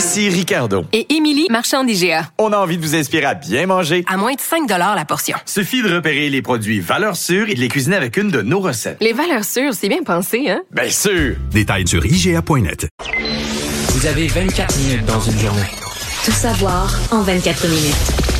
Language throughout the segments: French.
Ici Ricardo. Et Émilie, marchand d'IGA. On a envie de vous inspirer à bien manger. À moins de 5 la portion. Suffit de repérer les produits valeurs sûres et de les cuisiner avec une de nos recettes. Les valeurs sûres, c'est bien pensé, hein? Bien sûr! Détails sur IGA.net. Vous avez 24 minutes dans une journée. Tout savoir en 24 minutes.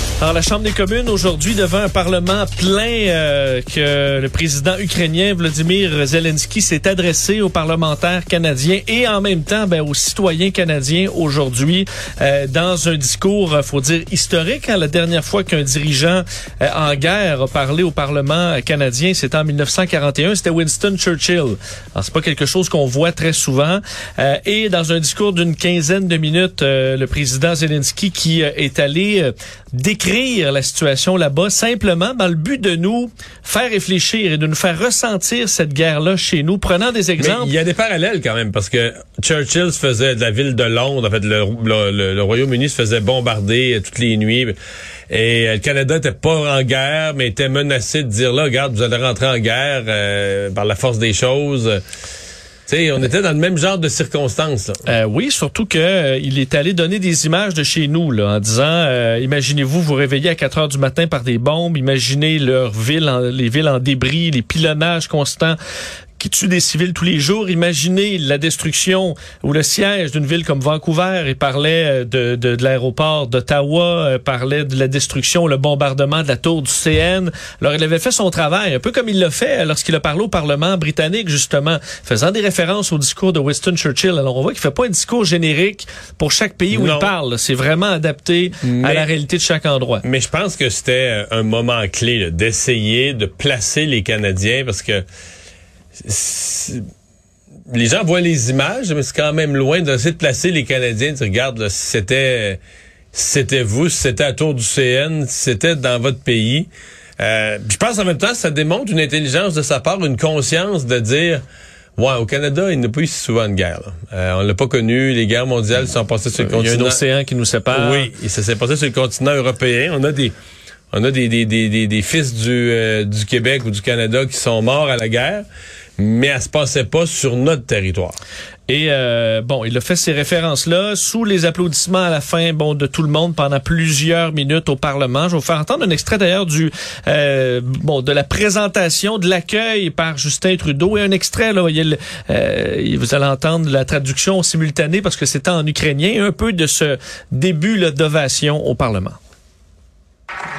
Alors, la Chambre des communes, aujourd'hui, devant un Parlement plein euh, que le président ukrainien Vladimir Zelensky s'est adressé aux parlementaires canadiens et en même temps ben, aux citoyens canadiens aujourd'hui euh, dans un discours, faut dire, historique. Hein, la dernière fois qu'un dirigeant euh, en guerre a parlé au Parlement canadien, c'était en 1941, c'était Winston Churchill. Alors, c'est pas quelque chose qu'on voit très souvent. et dans un discours d'une quinzaine de minutes, le président Zelensky qui est allé décrire la situation là-bas. Simplement dans le but de nous faire réfléchir et de nous faire ressentir cette guerre-là chez nous, prenant des exemples. il y a des parallèles quand même parce que Churchill se faisait de la ville de Londres, en fait le, le, Royaume-Uni se faisait bombarder toutes les nuits. Et le Canada était pas en guerre mais était menacé de dire là, regarde, vous allez rentrer en guerre euh, par la force des choses on était dans le même genre de circonstances. Euh, oui, surtout que euh, il est allé donner des images de chez nous là, en disant euh, imaginez-vous vous réveiller à 4 heures du matin par des bombes, imaginez leur ville les villes en débris, les pilonnages constants qui tue des civils tous les jours. Imaginez la destruction ou le siège d'une ville comme Vancouver. Il parlait euh, de, de, de l'aéroport d'Ottawa, euh, parlait de la destruction, le bombardement de la tour du CN. Alors, il avait fait son travail, un peu comme il l'a fait lorsqu'il a parlé au Parlement britannique, justement, faisant des références au discours de Winston Churchill. Alors, on voit qu'il fait pas un discours générique pour chaque pays où il parle. C'est vraiment adapté à la réalité de chaque endroit. Mais je pense que c'était un moment clé d'essayer de placer les Canadiens parce que les gens voient les images, mais c'est quand même loin d'essayer de placer les Canadiens. Tu regardes, si c'était c'était vous, si c'était à tour du CN, si c'était dans votre pays. Euh, je pense en même temps, ça démontre une intelligence de sa part, une conscience de dire. Ouais, au Canada, il n'y a pas eu si souvent de guerre. Euh, on l'a pas connu. Les guerres mondiales sont passées sur le continent. Il y a un océan qui nous sépare. Oui, et ça s'est passé sur le continent européen. On a des, on a des, des, des, des, fils du, euh, du Québec ou du Canada qui sont morts à la guerre mais elle se passait pas sur notre territoire. Et euh, bon, il a fait ces références-là sous les applaudissements à la fin, bon, de tout le monde pendant plusieurs minutes au Parlement. Je vais vous faire entendre un extrait d'ailleurs du euh, bon de la présentation de l'accueil par Justin Trudeau et un extrait là, il, euh, vous allez entendre la traduction simultanée parce que c'était en ukrainien, un peu de ce début d'ovation au Parlement.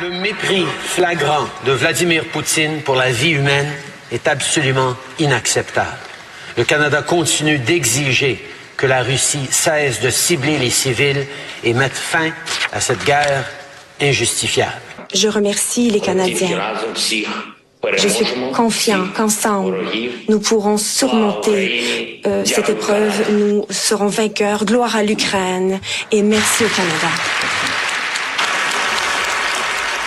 Le mépris flagrant de Vladimir Poutine pour la vie humaine est absolument inacceptable. Le Canada continue d'exiger que la Russie cesse de cibler les civils et mette fin à cette guerre injustifiable. Je remercie les Canadiens. Je suis confiant qu'ensemble, nous pourrons surmonter euh, cette épreuve. Nous serons vainqueurs. Gloire à l'Ukraine et merci au Canada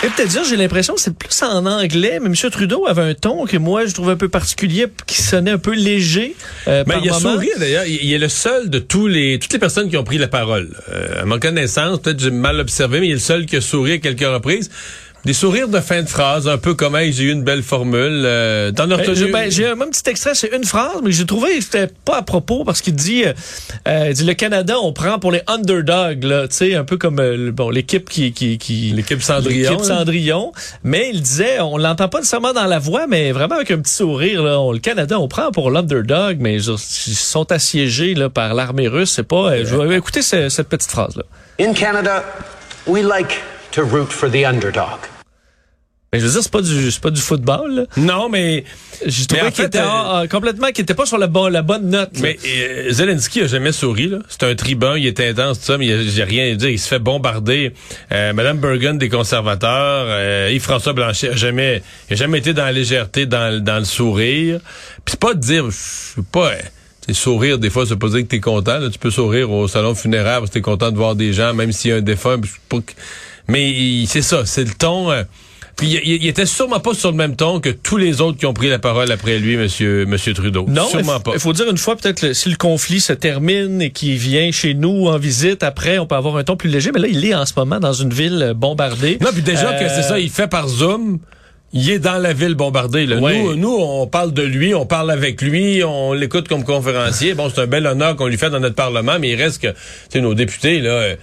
peut-être dire, j'ai l'impression que c'est plus en anglais, mais M. Trudeau avait un ton que moi, je trouve un peu particulier, qui sonnait un peu léger. Euh, ben, il a souri, d'ailleurs. Il, est le seul de tous les, toutes les personnes qui ont pris la parole. Euh, à ma connaissance, peut-être j'ai mal observé, mais il est le seul qui a souri à quelques reprises. Des sourires de fin de phrase, un peu comme j'ai eu une belle formule. Euh, T'en as retenu... Ben, j'ai un petit extrait, c'est une phrase, mais j'ai trouvé que c'était pas à propos parce qu'il dit, euh, euh dit le Canada, on prend pour les underdogs, là, tu sais, un peu comme euh, bon l'équipe qui, qui, qui l'équipe Cendrillon, l'équipe Cendrillon. Mais il disait, on l'entend pas nécessairement dans la voix, mais vraiment avec un petit sourire. Là, le Canada, on prend pour l'underdog, mais ils sont assiégés là par l'armée russe. C'est pas. Euh, je vais écouter cette petite phrase là. In Canada, we like to root for the underdog Mais je veux dire, c'est pas du, c'est pas du football. Là. Non, mais J'ai trouvé en qu'il était euh, complètement, qu'il était pas sur la, bon, la bonne note. là. Mais euh, Zelensky a jamais souri. là. C'est un tribun, il est intense, tout ça, mais a rien à dire. Il se fait bombarder. Euh, Madame Bergen des conservateurs, euh, Yves-François Blanchet a jamais, il a jamais été dans la légèreté, dans, le- dans le sourire. Puis c'est pas de dire, je sais pas. euh, tu sais, sourire, des fois, ça veut pas dire que t'es content. là. Tu peux sourire au salon funéraire parce que t'es content de voir des gens, même s'il y a un défunt. je Mais c'est ça, c'est le ton. euh, puis il, était sûrement pas sur le même ton que tous les autres qui ont pris la parole après lui, Monsieur, Monsieur Trudeau. Non, il sûrement pas. il faut dire une fois peut-être que si le conflit se termine et qu'il vient chez nous en visite, après on peut avoir un ton plus léger. Mais là, il est en ce moment dans une ville euh, bombardée. Non, puis déjà que Euh, c'est ça, il fait par Zoom. Il est dans la ville bombardée. Là. Ouais. Nous, nous, on parle de lui, on parle avec lui, on l'écoute comme conférencier. Bon, c'est un bel honneur qu'on lui fait dans notre Parlement, mais il reste que, tu sais, nos députés, là,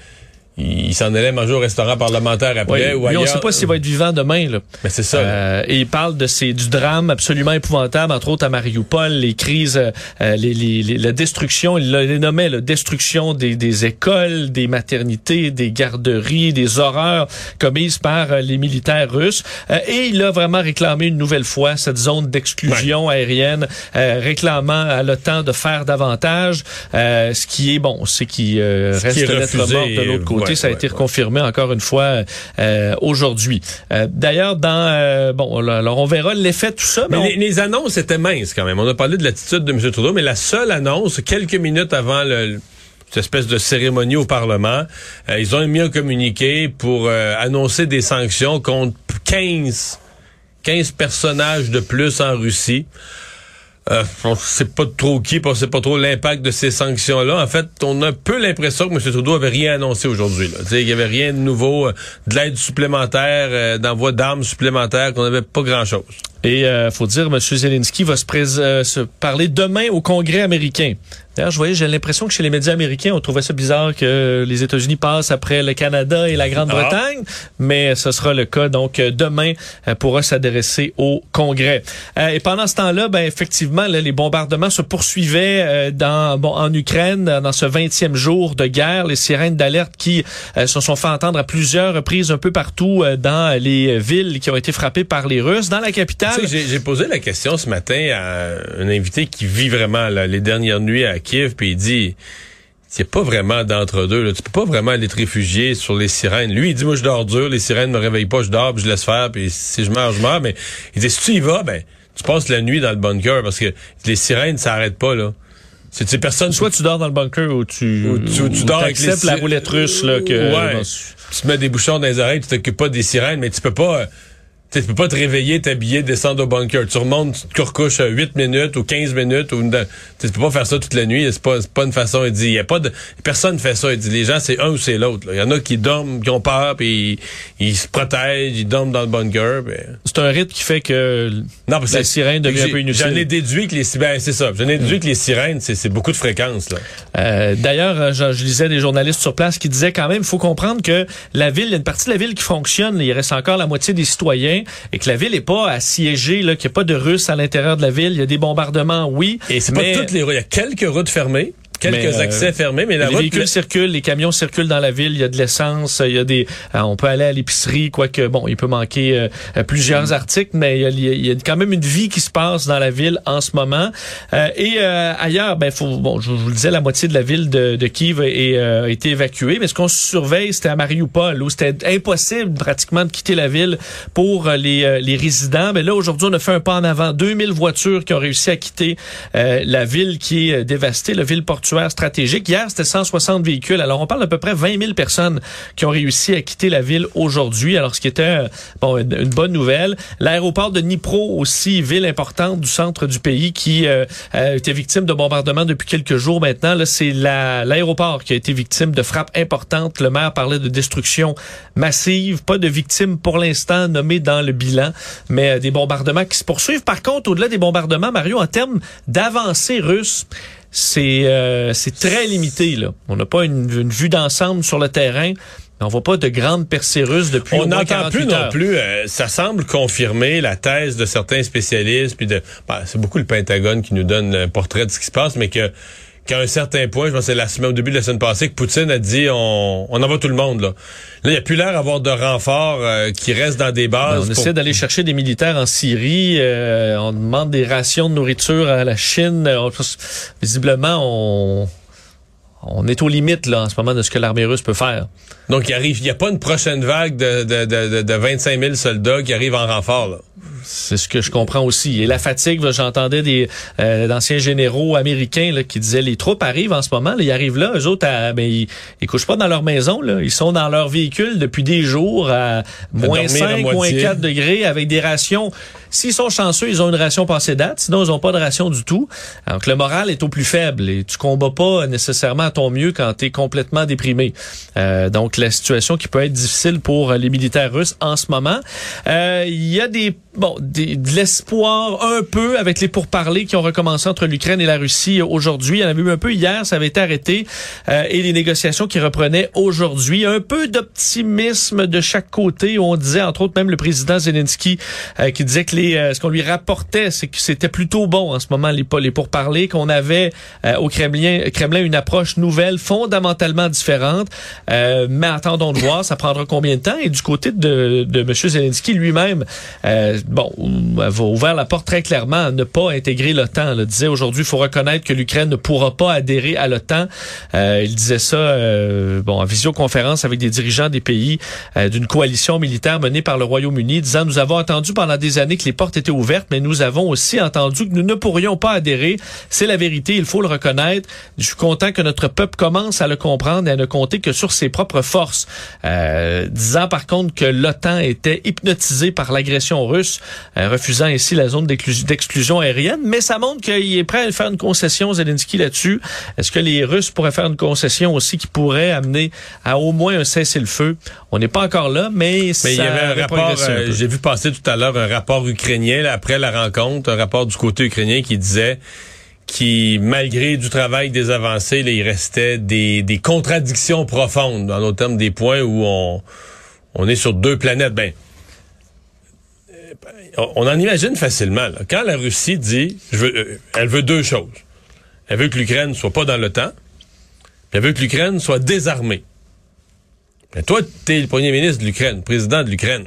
euh, ils s'en allaient manger au restaurant parlementaire après Ouais, ou lui, on ailleurs. ne sait pas s'il va être vivant demain. Là. Mais c'est ça. Euh, et il parle de ces du drame absolument épouvantable, entre autres à Mariupol, les crises, euh, les, les- les- la destruction, il les nommait la destruction des, des écoles, des maternités, des garderies, des horreurs commises par euh, les militaires russes. Euh, et il a vraiment réclamé une nouvelle fois cette zone d'exclusion aérienne, euh, réclamant à l'OTAN de faire davantage. Euh, ce qui est bon, c'est qu'il euh, Ce reste qui est lettre refusé, morte de l'autre côté. Ouais, ça a ouais, été ouais. confirmé encore une fois euh, aujourd'hui. Euh, D'ailleurs, dans euh, bon, alors on verra l'effet de tout ça. Mais, Mais on- les, les annonces étaient minces quand même. On a parlé de l'attitude de M. Trudeau, mais la seule annonce, quelques minutes avant le, cette espèce de cérémonie au Parlement, euh, ils ont mis un communiqué pour euh, annoncer des sanctions contre 15, 15 personnages de plus en Russie. Euh, on sait pas trop qui, on sait pas trop l'impact de ces sanctions-là. En fait, on a un peu l'impression que M. Trudeau avait rien annoncé aujourd'hui. Il y avait rien de nouveau, euh, de l'aide supplémentaire, euh, d'envoi d'armes supplémentaires, qu'on avait pas grand-chose. Et euh, faut dire, M. Zelensky va se, euh, se parler demain au Congrès américain. D'ailleurs, je voyais, j'ai l'impression que chez les médias américains, on trouvait ça bizarre que les États-Unis passent après le Canada et la Grande-Bretagne, mais ce sera le cas. Donc, euh, demain, euh, pourra s'adresser au Congrès. Euh, et pendant ce temps-là, ben effectivement, là, les bombardements se poursuivaient euh, dans bon en Ukraine dans ce 20e jour de guerre. Les sirènes d'alerte qui se sont fait entendre à plusieurs reprises un peu partout dans les villes qui ont été frappées par les Russes. Dans la capitale, J'ai- posé la question ce matin à un invité qui vit vraiment là, les dernières nuits à Kiev, puis il dit c'est pas vraiment d'entre-deux. Tu peux pas vraiment aller te réfugier sur les sirènes. Lui, il dit moi je dors dur, les sirènes me réveillent pas, je dors, puis je laisse faire, puis si je meurs, je meurs. Mais il dit si tu y vas, ben tu passes la nuit dans le bunker parce que les sirènes ça arrête pas là. C'est tu personne Soit tu dors dans le bunker ou tu, Ou tu- tu dors avec les acceptes la roulette russe là que Ouais. tu te mets des bouchons dans les oreilles, tu t'occupes pas des sirènes, mais tu peux pas. Euh, tu peux pas te réveiller, t'habiller, descendre au bunker. Tu remontes, tu te recouches à 8 minutes ou 15 minutes. Ou une- tu peux pas faire ça toute la nuit. C'est pas, pas une façon. Il dit, y a pas de, personne fait ça. Il dit, les gens, c'est un ou c'est l'autre. Il y en a qui dorment, qui ont peur, puis ils, ils se protègent, ils dorment dans le bunker. puis- c'est un rythme qui fait que Non, parce que la sirène devient un peu inutile. J'en ai déduit que les, ben, c'est ça. J'en ai déduit que les sirènes, c'est, beaucoup de fréquences. Euh, D'ailleurs, euh, je, je lisais des journalistes sur place qui disaient quand même, il faut comprendre que la ville, il y a une partie de la ville qui fonctionne, il reste encore la moitié des citoyens, et que la ville est pas assiégée, là, qu'il n'y a pas de Russes à l'intérieur de la ville, il y a des bombardements, oui. Et c'est mais- pas toutes les routes. Il y a quelques routes fermées, quelques euh, accès fermés, mais la les route. véhicules circulent, les camions circulent dans la ville, il y a de l'essence, il y a des, euh, on peut aller à l'épicerie, quoique bon, il peut manquer euh, plusieurs Mm. articles, mais il y, a, il y a quand même une vie qui se passe dans la ville en ce moment. Euh, et ailleurs, ben faut, bon, je, vous le disais, la moitié de la ville de, de Kiev a, été évacuée, mais ce qu'on surveille, c'était à Mariupol, où c'était impossible pratiquement de quitter la ville pour les, les résidents. Mais là, aujourd'hui, on a fait un pas en avant, 2000 voitures qui ont réussi à quitter la ville qui est dévastée, la ville portuaire stratégique. Hier, c'était 160 véhicules. Alors, on parle d'à peu près 20 000 personnes qui ont réussi à quitter la ville aujourd'hui. Alors, ce qui était euh, bon une, bonne nouvelle. L'aéroport de Dnipro aussi, ville importante du centre du pays qui euh, euh, était victime de bombardements depuis quelques jours maintenant. Là, c'est la- l'aéroport qui a été victime de frappes importantes. Le maire parlait de destruction massive. Pas de victimes pour l'instant nommées dans le bilan, mais euh, des bombardements qui se poursuivent. Par contre, au-delà des bombardements, Mario, en termes d'avancée russe, c'est euh, c'est très limité. Là. On n'a pas une, une vue d'ensemble sur le terrain. On voit pas de grandes percées russes depuis On n'entend 48 plus non plus. euh, ça semble confirmer la thèse de certains spécialistes. Puis de, ben, c'est beaucoup le Pentagone qui nous donne un portrait de ce qui se passe, mais que qu'à un certain point, je pense que c'est la semaine, au début de la semaine passée, que Poutine a dit on, on envoie tout le monde. Là, là il n'y a plus l'air d'avoir de renforts euh, qui restent dans des bases. Ben, on pour- essaie d'aller chercher des militaires en Syrie. euh, on demande des rations de nourriture à la Chine. Euh, on- visiblement, on, on est aux limites là, en ce moment de ce que l'armée russe peut faire. Donc, il arrive, il n'y a pas une prochaine vague de, de, de, de, de 25 000 soldats qui arrivent en renfort. Là. C'est ce que je comprends aussi. Et la fatigue, j'entendais des euh, d'anciens généraux américains là, qui disaient les troupes arrivent en ce moment, là, ils arrivent là, eux autres, à, ben, ils, ils couchent pas dans leur maison, là, ils sont dans leur véhicule depuis des jours à moins dormir à 5, moins moitié. 4 degrés avec des rations. S'ils sont chanceux, ils ont une ration passée date, sinon ils ont pas de ration du tout. Donc le moral est au plus faible et tu combats pas nécessairement à ton mieux quand tu es complètement déprimé. Euh, donc la situation qui peut être difficile pour les militaires russes en ce moment. Euh, Il y a des bon des, de l'espoir un peu avec les pourparlers qui ont recommencé entre l'Ukraine et la Russie aujourd'hui. Il y en avait eu un peu hier, ça avait été arrêté euh, et les négociations qui reprenaient aujourd'hui. Un peu d'optimisme de chaque côté. On disait entre autres même le président Zelensky euh, qui disait que les euh, ce qu'on lui rapportait, c'est que c'était plutôt bon en ce moment les les pourparlers qu'on avait euh, au Kremlin Kremlin une approche nouvelle fondamentalement différente. Euh, mais attendons de voir, ça prendra combien de temps? Et du côté de de monsieur Zelensky lui-même euh, bon, a ouvert la porte très clairement à ne pas intégrer l'OTAN. Il disait aujourd'hui, il faut reconnaître que l'Ukraine ne pourra pas adhérer à l'OTAN. Euh, il disait ça euh, bon en visioconférence avec des dirigeants des pays d'une coalition militaire menée par le Royaume-Uni, disant nous avons entendu pendant des années que les portes étaient ouvertes, mais nous avons aussi entendu que nous ne pourrions pas adhérer. C'est la vérité, il faut le reconnaître. Je suis content que notre peuple commence à le comprendre et à ne compter que sur ses propres forces. Euh, disant par contre que l'OTAN était hypnotisé par l'agression russe, euh, refusant ainsi la zone d'exclu- d'exclusion aérienne. Mais ça montre qu'il est prêt à faire une concession, Zelensky, là-dessus. Est-ce que les Russes pourraient faire une concession aussi qui pourrait amener à au moins un cessez-le-feu? On n'est pas encore là, mais, Mais ça il y avait un rapport, euh, j'ai vu passer tout à l'heure un rapport ukrainien après la rencontre, un rapport du côté ukrainien qui disait qui, malgré du travail des avancées, il restait des, des contradictions profondes, dans nos termes, des points où on, on est sur deux planètes. Ben, euh, on- en imagine facilement. Quand la Russie dit, je veux, euh, elle veut deux choses. Elle veut que l'Ukraine soit pas dans l'OTAN, puis elle veut que l'Ukraine soit désarmée. Mais toi, t'es le premier ministre de l'Ukraine, président de l'Ukraine.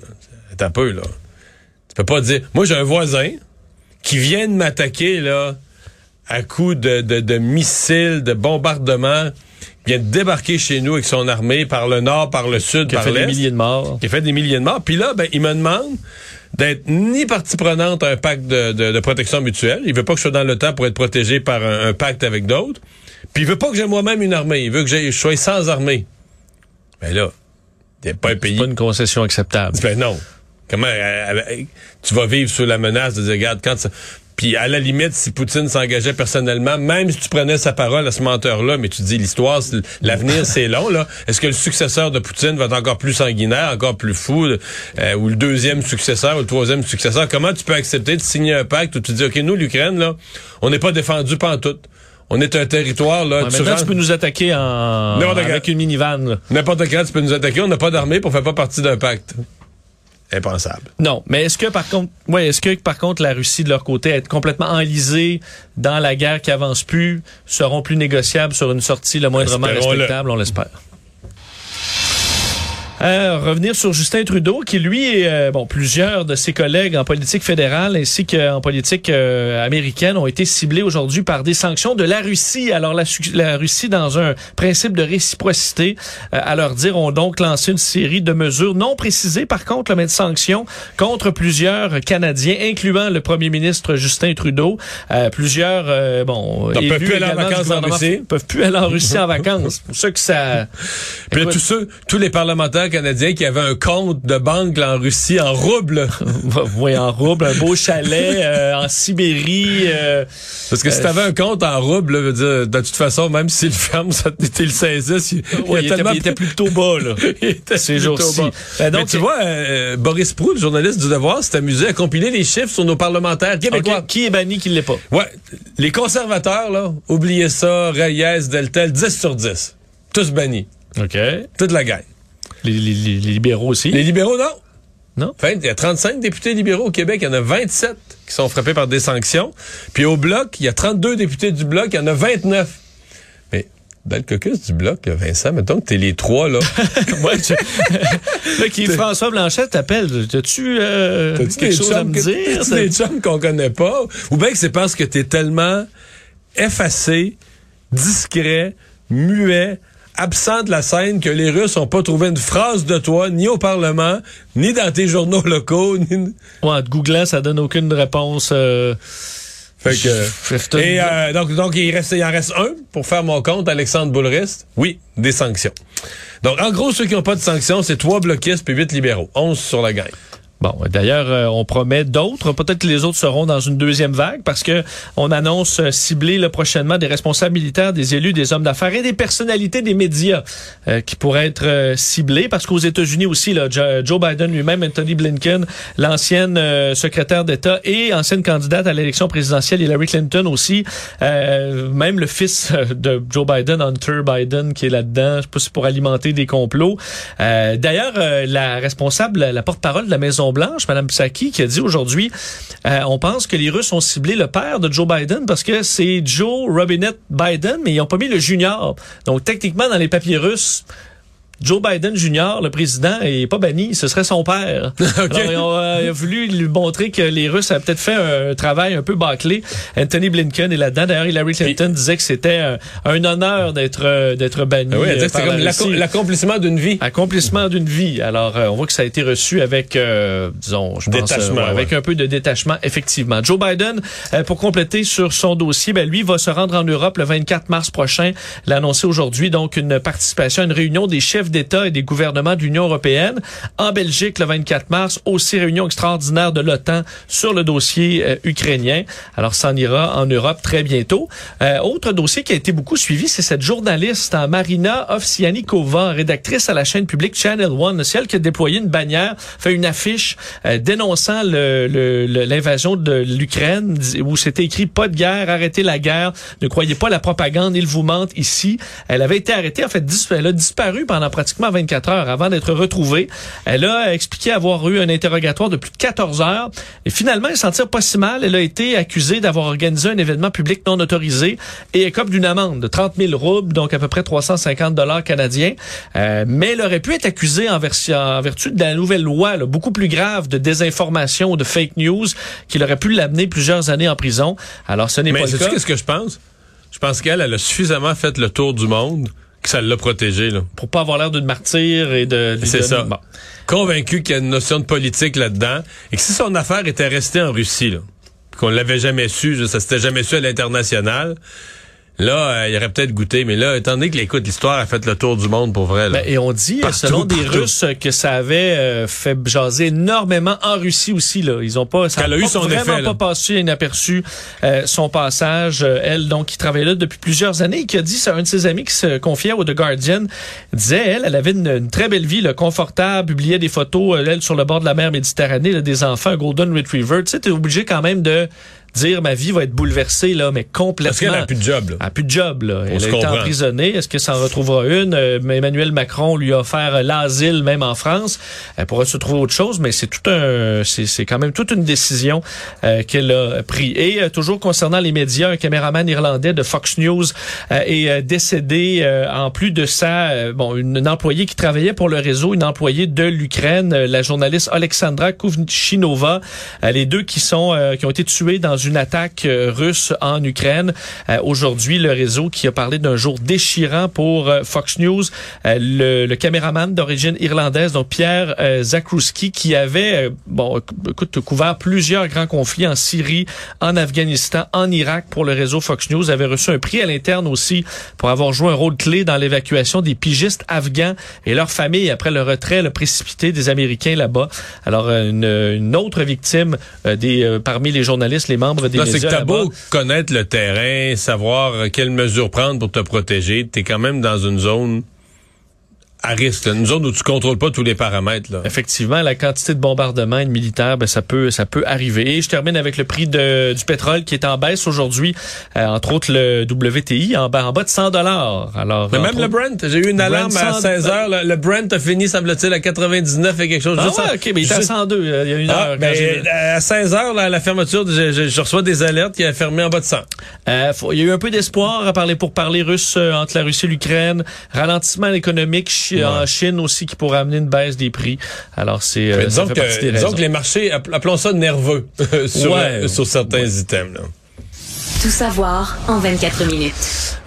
C'est un peu, là. Tu peux pas dire. Moi, j'ai un voisin qui vient de m'attaquer, là, à coups de, de, de missiles, de bombardements. Il vient de débarquer chez nous avec son armée par le nord, par le sud, qui a par fait des l'est. milliers de morts. Qui a fait des milliers de morts. Puis là, ben, il me demande d'être ni partie prenante à un pacte de, de- de protection mutuelle. Il veut pas que je sois dans le temps pour être protégé par un, un pacte avec d'autres. Puis il veut pas que j'ai moi-même une armée. Il veut que je sois sans armée. Ben là, t'es pas un C'est pays. pas une concession acceptable. Ben non. Comment euh, tu vas vivre sous la menace de dire, regarde, quand ça... Puis à la limite, si Poutine s'engageait personnellement, même si tu prenais sa parole à ce menteur-là, mais tu dis l'histoire, l'avenir c'est long, là. Est-ce que le successeur de Poutine va être encore plus sanguinaire, encore plus fou, euh, ou le deuxième successeur, ou le troisième successeur? Comment tu peux accepter de signer un pacte où tu dis, OK, nous, l'Ukraine, là, on n'est pas défendu pas en tout. On est un territoire, là, Ouais, tu maintenant, tu peux nous attaquer en... Avec une minivan. là. n'importe quand, tu peux nous attaquer. On n'a pas d'armée, pour fait pas partie d'un pacte. Impensable. Non, mais est-ce que par contre, ouais, est-ce que par contre la Russie de leur côté être complètement enlisée dans la guerre qui avance plus, seront plus négociables sur une sortie le moindrement respectable, on l'espère. Euh, revenir sur Justin Trudeau, qui lui et euh, bon plusieurs de ses collègues en politique fédérale ainsi qu'en politique euh, américaine ont été ciblés aujourd'hui par des sanctions de la Russie. Alors la, la Russie, dans un principe de réciprocité, euh, à leur dire, ont donc lancé une série de mesures non précisées, par contre, le mais de sanctions contre plusieurs Canadiens, incluant le premier ministre Justin Trudeau. Euh, plusieurs, euh, bon, élus peuvent plus aller en vacances en Russie. peuvent plus aller en Russie en vacances. Pour ça que ça. Puis Écoute, tous ceux, tous les parlementaires canadiens qui avaient un compte de banque en Russie en rouble. Oui, en rouble, un beau chalet euh, en Sibérie. euh, Parce que si Euh, t'avais un compte en rouble, là, veut dire, de toute façon, même s'il ferme, ça, le saisisse. Il, ouais, il était, tellement- il était plutôt bas, là. il était ces jours-ci. Ben donc, Mais tu vois, euh, Boris Proulx, le journaliste du Devoir, s'est amusé à compiler les chiffres sur nos parlementaires québécois. Qui est banni, qui ne l'est pas? Ouais, les conservateurs, là, oubliez ça, Reyes, Deltel, 10 sur 10. Tous bannis. OK. Toute la gang. Les, les- les- les libéraux aussi. Les libéraux, non. Non? Enfin, il y a 35 députés libéraux au Québec, il y en a 27 qui sont frappés par des sanctions. Puis au Bloc, il y a 32 députés du Bloc, il y en a 29 dans le caucus du bloc, là, Vincent, mettons que t'es les trois, là. Ouais, je- là, qui François Blanchet t'appelle. T'as-tu euh, T'as-tu quelque chose à me dire? t'as-tu des chums qu'on connaît pas? Ou bien que c'est parce que t'es tellement effacé, discret, muet, absent de la scène que les Russes ont pas trouvé une phrase de toi, ni au Parlement, ni dans tes journaux locaux, ni... Ouais, en te googlant, ça donne aucune réponse. euh, Fait que... Et euh, donc, donc il, reste, il en reste un pour faire mon compte, Alexandre Boulrist. Oui, des sanctions. Donc, en gros, ceux qui n'ont pas de sanctions, c'est trois bloquistes puis huit libéraux. 11 sur la gang. Bon, d'ailleurs, euh, on promet d'autres. Peut-être que les autres seront dans une deuxième vague parce que on annonce euh, cibler là, prochainement des responsables militaires, des élus, des hommes d'affaires et des personnalités des médias euh, qui pourraient être euh, ciblés. Parce qu'aux États-Unis aussi, là, Jo- Joe Biden lui-même, Anthony Blinken, l'ancienne euh, secrétaire d'État et ancienne candidate à l'élection présidentielle, Hillary Clinton aussi, même le fils de Joe Biden, Hunter Biden, qui est là-dedans, je sais pas si pour alimenter des complots. D'ailleurs, la responsable, la porte-parole de la Maison Blanche, Mme Psaki, qui a dit aujourd'hui, euh, on pense que les Russes ont ciblé le père de Joe Biden parce que c'est Joe Robinette Biden, mais ils ont pas mis le junior. Donc techniquement, dans les papiers russes, Joe Biden Jr., le président, est pas banni, ce serait son père. Alors, ils ont, euh, a voulu lui montrer que les Russes avaient peut-être fait un travail un peu bâclé. Anthony Blinken est là-dedans. D'ailleurs, Hillary Clinton disait que c'était un, un honneur d'être euh, d'être banni. Ah oui, euh, c'est comme l'accomplissement d'une vie. Accomplissement d'une vie. Alors, euh, on voit que ça a été reçu avec, euh, disons, je pense, euh, avec ouais. un peu de détachement, effectivement. Joe Biden, euh, pour compléter sur son dossier, ben, lui va se rendre en Europe le 24 mars prochain. L'a annoncé aujourd'hui, donc, une participation à une réunion des chefs d'État et des gouvernements de l'Union européenne. En Belgique, le 24 mars, aussi réunion extraordinaire de l'OTAN sur le dossier euh, ukrainien. Alors, ça en ira en Europe très bientôt. Euh, autre dossier qui a été beaucoup suivi, c'est cette journaliste, hein, Marina Ovsianikova, rédactrice à la chaîne publique Channel One, celle qui a déployé une bannière, fait une affiche euh, dénonçant l'invasion de l'Ukraine, où c'était écrit pas de guerre, arrêtez la guerre, ne croyez pas la propagande, ils vous mentent ici. Elle avait été arrêtée, en fait, elle a disparu pendant pratiquement 24 heures avant d'être retrouvée. Elle a expliqué avoir eu un interrogatoire de plus de 14 heures et finalement, elle s'en tire pas si mal. Elle a été accusée d'avoir organisé un événement public non autorisé et écope d'une amende de 30 000 roubles, donc à peu près 350 dollars canadiens. Euh, mais elle aurait pu être accusée en, vertu de la nouvelle loi, là, beaucoup plus grave, de désinformation ou de fake news, qui aurait pu l'amener plusieurs années en prison. Alors, ce n'est Mais pas le cas. qu'est-ce que je pense? Je pense qu'elle, elle a suffisamment fait le tour du monde que ça l'a protégée, là. Pour pas avoir l'air d'une martyre et de... C'est ça. Bon. Convaincu qu'il y a une notion de politique là-dedans et que si son affaire était restée en Russie, là, qu'on l'avait jamais su, ça s'était jamais su à l'international, là, euh, il aurait peut-être goûté. Mais là, étant donné que, écoute, l'histoire a fait le tour du monde pour vrai, là. Ben, et on dit, Partout, selon des partout. Russes, que ça avait euh, fait jaser énormément en Russie aussi. Là. Ils ont pas, ça a eu son vraiment effet, pas passé inaperçu euh, son passage. Euh, elle, donc, qui travaillait là depuis plusieurs années et qui a dit, c'est un de ses amis qui se confiait au The Guardian, disait, elle, elle avait une, une très belle vie, là, confortable, publiait des photos, euh, elle, sur le bord de la mer Méditerranée, là, des enfants, un Golden Retriever. Tu sais, t'es obligé quand même de dire ma vie va être bouleversée là mais complètement Parce qu'elle a plus de job, là. elle a plus de job là. Elle se a été emprisonnée. Est-ce que ça en retrouvera une? Euh, Emmanuel Macron lui a offert euh, l'asile même en France. Elle pourra se trouver autre chose, mais c'est tout un c'est c'est quand même toute une décision euh, qu'elle a pris. Et euh, toujours concernant les médias, un caméraman irlandais de Fox News euh, est décédé en plus de ça bon une, une employée qui travaillait pour le réseau, une employée de l'Ukraine, la journaliste Alexandra Kuvchinova, euh, les deux qui sont qui ont été tués dans une attaque euh, russe en Ukraine. Euh, Aujourd'hui, le réseau qui a parlé d'un jour déchirant pour euh, Fox News, le, le caméraman d'origine irlandaise, donc Pierre Zakrouski, qui avait bon écoute couvert plusieurs grands conflits en Syrie, en Afghanistan, en Irak pour le réseau Fox News, avait reçu un prix à l'interne aussi pour avoir joué un rôle clé dans l'évacuation des pigistes afghans et leurs familles après le retrait le précipité des Américains là-bas. Alors une, une autre victime des parmi les journalistes, les membres des Là, c'est que t'as beau connaître le terrain, savoir quelles mesures prendre pour te protéger, t'es quand même dans une zone à risque. là. Nous autres, où tu contrôles pas tous les paramètres. Là. Effectivement, la quantité de bombardements et de militaires, ben, ça peut ça peut arriver. Et je termine avec le prix de, du pétrole qui est en baisse aujourd'hui, euh, entre autres le WTI en bas en bas de 100 dollars. Alors Mais même le Brent, j'ai eu une Brent alarme à 100 16 heures. Le, le Brent a fini, semble-t-il, à 99 et quelque chose. Ah ouais, ok, mais il est à juste- 102 euh, il y a une Ah, heure. ben, à 16 heures, là, à la fermeture, je, je- je reçois des alertes qui a fermé en bas de 100. Euh, faut- il y a eu un peu d'espoir à parler pour parler russe euh, entre la Russie et l'Ukraine, ralentissement économique en Chine aussi qui pourrait amener une baisse des prix. Alors c'est euh, disons, que, disons que les marchés, app- appelons ça nerveux sur, Ouais. euh, sur certains items. Là. Tout savoir en 24 minutes.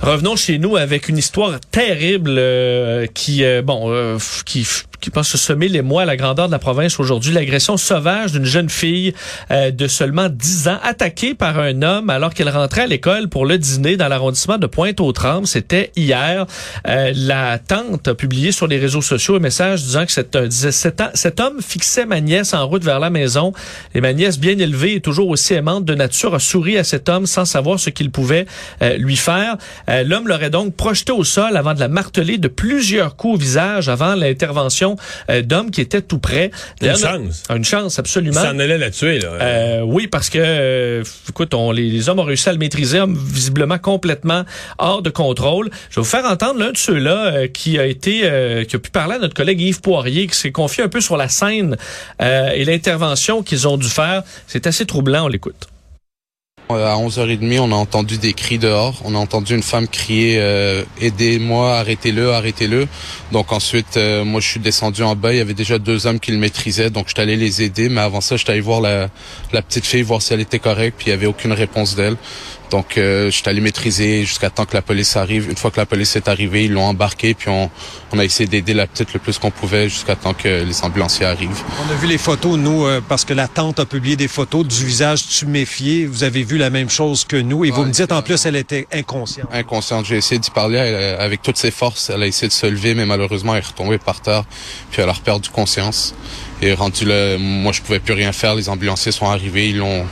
Revenons chez nous avec une histoire terrible euh, qui euh, bon euh, qui qui pense se semer les mois à la grandeur de la province aujourd'hui. L'agression sauvage d'une jeune fille euh, de seulement 10 ans attaquée par un homme alors qu'elle rentrait à l'école pour le dîner dans l'arrondissement de Pointe-aux-Trembles. C'était hier. Euh, la tante a publié sur les réseaux sociaux un message disant que cet, euh, cet, an- cet homme fixait ma nièce en route vers la maison. Et ma nièce bien élevée et toujours aussi aimante de nature a souri à cet homme sans savoir ce qu'il pouvait euh, lui faire. Euh, L'homme l'aurait donc projeté au sol avant de la marteler de plusieurs coups au visage avant l'intervention euh, d'hommes qui étaient tout près. Une chance. Une chance, absolument. Ça en allait la tuer. Là. Euh, oui, parce que, euh, écoute, on, les, les hommes ont réussi à le maîtriser, visiblement complètement hors de contrôle. Je vais vous faire entendre l'un de ceux-là euh, qui a été, euh, qui a pu parler à notre collègue Yves Poirier, qui s'est confié un peu sur la scène euh, et l'intervention qu'ils ont dû faire. C'est assez troublant, on l'écoute. Euh, À 11h30, on a entendu des cris dehors. On a entendu une femme crier euh, Aidez-moi, arrêtez-le, arrêtez-le ». Donc ensuite, euh, moi, je suis descendu en bas. Il y avait déjà deux hommes qui le maîtrisaient. Donc, j'étais allé les aider. Mais avant ça, j'étais allé voir la, la petite fille, voir si elle était correcte. Puis, il y avait aucune réponse d'elle. Donc, euh, j'étais allé maîtriser jusqu'à temps que la police arrive. Une fois que la police est arrivée, ils l'ont embarqué. Puis, on, on a essayé d'aider la petite le plus qu'on pouvait jusqu'à temps que les ambulanciers arrivent. On a vu les photos, nous, euh, parce que la tante a publié des photos du visage tuméfié. Vous avez vu la même chose que nous. Et vous me dites, en plus, elle était inconsciente. inconsciente. J'ai essayé d'y parler elle, avec toutes ses forces. Elle a essayé de se lever, mais malheureusement, elle est retombée par terre. Puis elle a perdu conscience. Et rendu là, moi, je pouvais plus rien faire. Les ambulanciers sont arrivés, ils l'ont,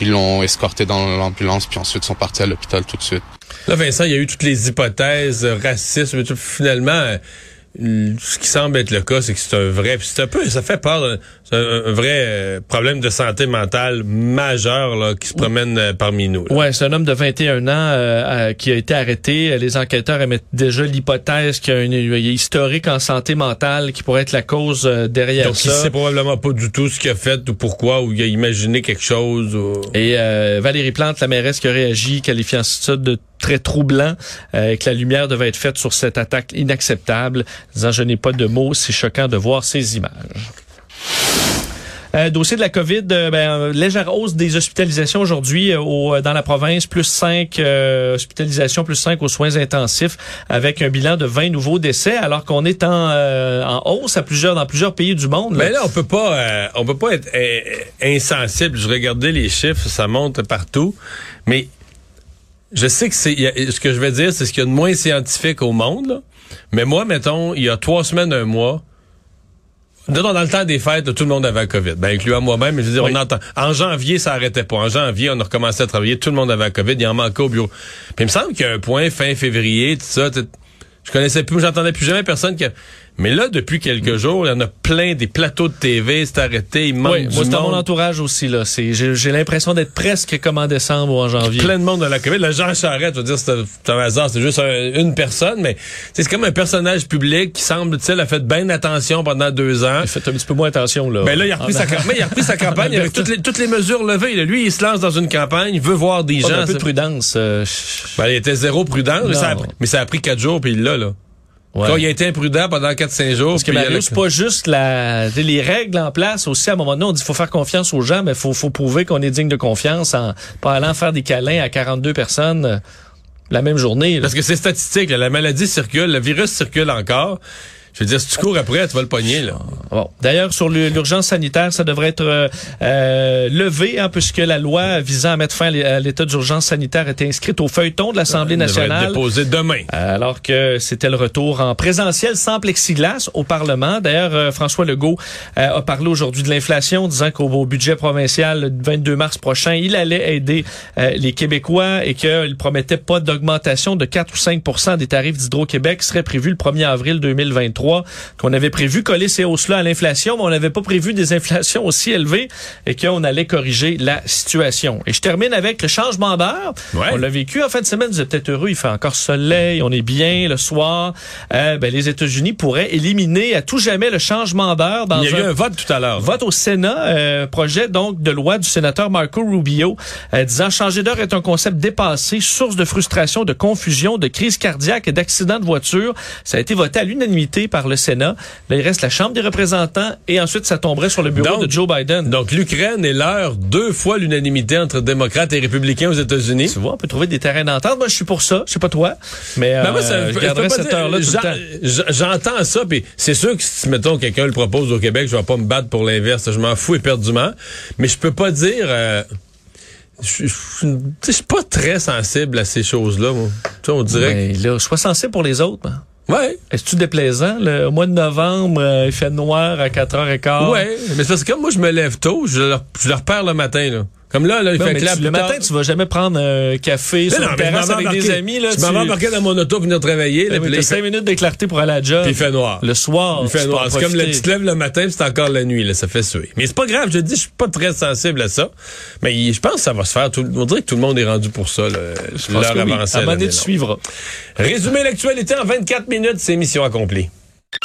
ils l'ont escorté dans l'ambulance, puis ensuite sont partis à l'hôpital tout de suite. Là, Vincent, il y a eu toutes les hypothèses, euh, racisme, tout. finalement, ce qui semble être le cas, c'est que c'est un vrai, c'est un peu, ça fait peur, c'est un, un vrai euh, problème de santé mentale majeur là, qui se promène euh, parmi nous. là. Ouais, c'est un homme de 21 ans euh, qui a été arrêté. Les enquêteurs émettent déjà l'hypothèse qu'il y a une, historique en santé mentale qui pourrait être la cause euh, derrière Donc, ça. sait probablement pas du tout ce qu'il a fait ou pourquoi, ou il a imaginé quelque chose. Ou... Et euh, Valérie Plante, la mairesse qui a réagi, qualifiant ça de très troublant, euh, que la lumière devait être faite sur cette attaque inacceptable, disant je n'ai pas de mots, c'est choquant de voir ces images. Euh, dossier de la COVID, euh, ben, euh, légère hausse des hospitalisations aujourd'hui au- dans la province, plus 5 hospitalisations, plus 5 aux soins intensifs, avec un bilan de 20 nouveaux décès, alors qu'on est en, hausse à plusieurs, dans plusieurs pays du monde. Mais là, on peut peut pas être insensible. Je regardais les chiffres, ça monte partout, mais je sais que c'est, ce que je vais dire, c'est ce qu'il y a de moins scientifique au monde. Mais moi, mettons, il y a trois semaines, un mois. Mettons, dans le temps des fêtes, tout le monde avait la COVID. Ben, incluant moi-même, je veux dire, Oui. on entend. En janvier, ça arrêtait pas. En janvier, on a recommencé à travailler, tout le monde avait la COVID, il en manquait au bureau. Puis il me semble qu'il y a un point fin février, tout ça. sais, Je connaissais plus, j'entendais plus jamais personne qui a... Mais là, depuis quelques jours, il y en a plein des plateaux de TV, c'est arrêté, il manque Oui, du moi, c'est dans mon entourage aussi. là. C'est, j'ai, j'ai l'impression d'être presque comme en décembre ou en janvier. Plein de monde dans la COVID. Le Jean Charest, je veux dire, c'est un, c'est un hasard, c'est juste un- une personne, mais c'est comme un personnage public qui semble, tu sais, a fait bien attention pendant deux ans. Il fait un petit peu moins attention. Là. Ben là, il a repris, sa, campagne, il a repris sa campagne avec toutes les, toutes les mesures levées. là. Lui, il se lance dans une campagne, il veut voir des Pas gens. un peu de prudence. euh, Ben, il était zéro prudent, mais ça, a pris, mais ça a pris quatre jours, puis il l'a, là. Ouais. Quand il a été imprudent pendant 4-5 jours. Parce que Mario, c'est pas juste la, les règles en place aussi. À un moment donné, on dit qu'il faut faire confiance aux gens, mais faut, faut prouver qu'on est digne de confiance en pas allant faire des câlins à 42 personnes euh, la même journée. là. Parce que c'est statistique, là. la maladie circule, le virus circule encore. Je veux dire, si tu cours après, tu vas le pogner, là. Bon. D'ailleurs, sur l'urgence sanitaire, ça devrait être euh, euh, levé, hein, puisque la loi visant à mettre fin à l'é- à l'état d'urgence sanitaire était inscrite au feuilleton de l'Assemblée être nationale. demain. Euh, Alors que c'était le retour en présentiel sans plexiglas au Parlement. D'ailleurs, euh, François Legault euh, a parlé aujourd'hui de l'inflation, disant qu'au au budget provincial le 22 mars prochain, il allait aider euh, les Québécois et qu'il promettait pas d'augmentation de 4 ou 5% des tarifs d'Hydro-Québec serait prévu le 1er avril 2023. 2023 qu'on avait prévu coller ces hausses-là à l'inflation, mais on n'avait pas prévu des inflations aussi élevées et qu'on allait corriger la situation. Et je termine avec le changement d'heure. On l'a vécu en fin de semaine, vous êtes peut-être heureux, il fait encore soleil, on est bien le soir. Euh, ben, les États-Unis pourraient éliminer à tout jamais le changement d'heure. Il y a eu un vote tout à l'heure. Vote au Sénat, euh, projet donc de loi du sénateur Marco Rubio, euh, disant changer d'heure est un concept dépassé, source de frustration, de confusion, de crise cardiaque et d'accidents de voiture. Ça a été voté à l'unanimité par le Sénat. Là, il reste la Chambre des représentants et ensuite ça tomberait sur le bureau de Joe Biden. Donc l'Ukraine est l'heure deux fois l'unanimité entre démocrates et républicains aux États-Unis. Tu vois, on peut trouver des terrains d'entente. Moi, je suis pour ça. Je sais pas toi, mais Ben, moi, ça, euh, je cette heure-là tout le j'en- temps. j- J'entends ça, puis c'est sûr que si, mettons, quelqu'un le propose au Québec, je vais pas me battre pour l'inverse. Je m'en fous éperdument. Mais je peux pas dire... euh, je suis pas très sensible à ces choses-là. moi. Tu sais, on dirait Mais là, je suis sensible pour les autres. moi. Ouais. Est-ce-tu déplaisant? Le, au mois de novembre, euh, il fait noir à 4h15. Ouais, mais c'est parce que comme moi, je me lève tôt, je le, je le repère le matin, là. Comme là, là, il Non, fait plus le matin, tu vas jamais prendre un café sur Mais une non, terrasse avec des amis. Là, Je tu- vais embarquer dans mon auto pour venir travailler. Là, là, fait- 5 minutes de clarté pour aller à la job. Puis il fait noir. Le soir, Il fait noir. C'est comme profiter. tu te lèves le matin, c'est encore la nuit, là, ça fait suer. Mais c'est pas grave, je te dis, je suis pas très sensible à ça. Mais je pense que ça va se faire. Tout, on dirait que tout le monde est rendu pour ça, là, l'heure que oui. avancée. À un moment l'année donné, tu longue. suivras. Résumer l'actualité en 24 minutes, c'est mission accomplie.